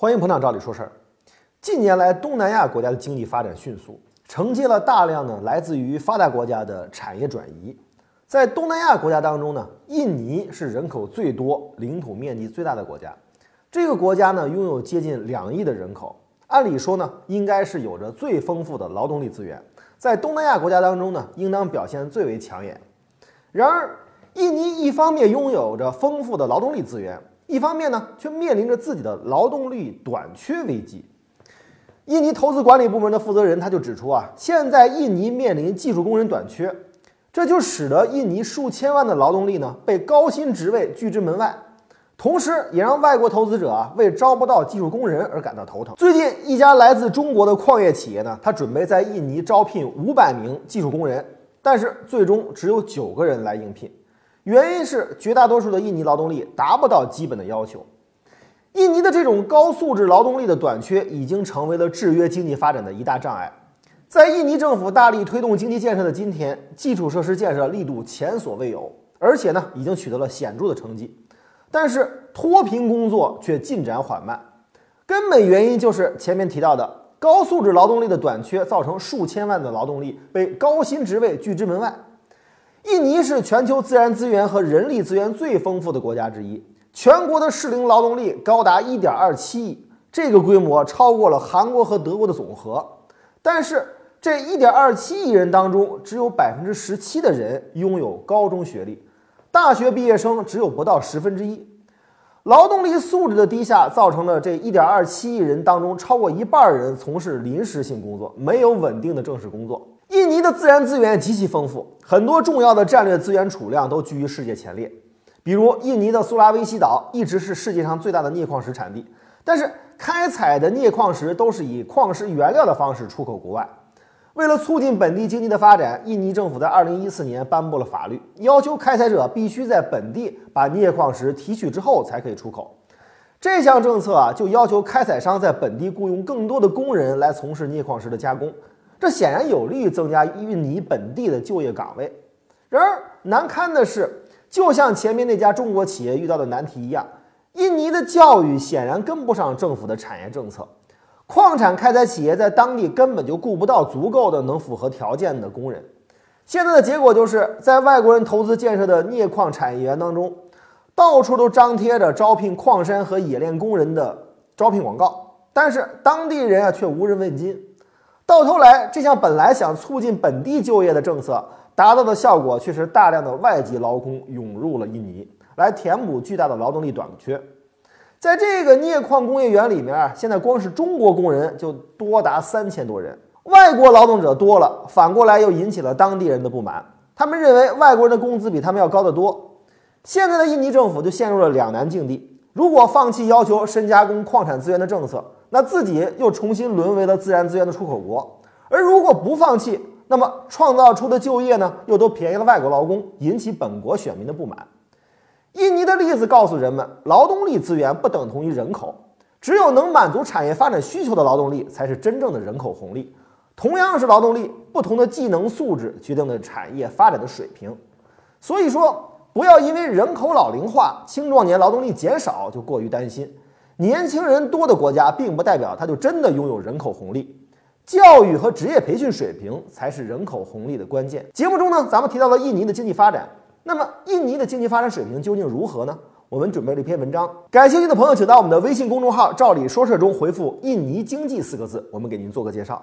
欢迎捧场，照理说事儿。近年来，东南亚国家的经济发展迅速，承接了大量呢来自于发达国家的产业转移。在东南亚国家当中呢，印尼是人口最多、领土面积最大的国家。这个国家呢，拥有接近两亿的人口，按理说呢，应该是有着最丰富的劳动力资源，在东南亚国家当中呢，应当表现最为抢眼。然而，印尼一方面拥有着丰富的劳动力资源，一方面呢，却面临着自己的劳动力短缺危机。印尼投资管理部门的负责人他就指出啊，现在印尼面临技术工人短缺，这就使得印尼数千万的劳动力呢被高薪职位拒之门外。同时，也让外国投资者啊为招不到技术工人而感到头疼。最近，一家来自中国的矿业企业呢，他准备在印尼招聘五百名技术工人，但是最终只有九个人来应聘，原因是绝大多数的印尼劳动力达不到基本的要求。印尼的这种高素质劳动力的短缺，已经成为了制约经济发展的一大障碍。在印尼政府大力推动经济建设的今天，基础设施建设力度前所未有，而且呢，已经取得了显著的成绩。但是脱贫工作却进展缓慢，根本原因就是前面提到的高素质劳动力的短缺，造成数千万的劳动力被高薪职位拒之门外。印尼是全球自然资源和人力资源最丰富的国家之一，全国的适龄劳动力高达1.27亿，这个规模超过了韩国和德国的总和。但是这1.27亿人当中，只有17%的人拥有高中学历。大学毕业生只有不到十分之一，劳动力素质的低下，造成了这一点二七亿人当中超过一半人从事临时性工作，没有稳定的正式工作。印尼的自然资源极其丰富，很多重要的战略资源储量都居于世界前列。比如，印尼的苏拉威西岛一直是世界上最大的镍矿石产地，但是开采的镍矿石都是以矿石原料的方式出口国外。为了促进本地经济的发展，印尼政府在二零一四年颁布了法律，要求开采者必须在本地把镍矿石提取之后才可以出口。这项政策啊，就要求开采商在本地雇佣更多的工人来从事镍矿石的加工，这显然有利于增加印尼本地的就业岗位。然而，难堪的是，就像前面那家中国企业遇到的难题一样，印尼的教育显然跟不上政府的产业政策。矿产开采企业在当地根本就雇不到足够的能符合条件的工人，现在的结果就是在外国人投资建设的镍矿产业园当中，到处都张贴着招聘矿山和冶炼工人的招聘广告，但是当地人啊却无人问津。到头来，这项本来想促进本地就业的政策，达到的效果却是大量的外籍劳工涌入了印尼，来填补巨大的劳动力短缺。在这个镍矿工业园里面，现在光是中国工人就多达三千多人，外国劳动者多了，反过来又引起了当地人的不满。他们认为外国人的工资比他们要高得多。现在的印尼政府就陷入了两难境地：如果放弃要求深加工矿产资源的政策，那自己又重新沦为了自然资源的出口国；而如果不放弃，那么创造出的就业呢，又都便宜了外国劳工，引起本国选民的不满。印尼的例子告诉人们，劳动力资源不等同于人口，只有能满足产业发展需求的劳动力才是真正的人口红利。同样是劳动力，不同的技能素质决定了产业发展的水平。所以说，不要因为人口老龄化、青壮年劳动力减少就过于担心。年轻人多的国家，并不代表它就真的拥有人口红利。教育和职业培训水平才是人口红利的关键。节目中呢，咱们提到了印尼的经济发展。那么，印尼的经济发展水平究竟如何呢？我们准备了一篇文章，感兴趣的朋友请到我们的微信公众号“照理说事”中回复“印尼经济”四个字，我们给您做个介绍。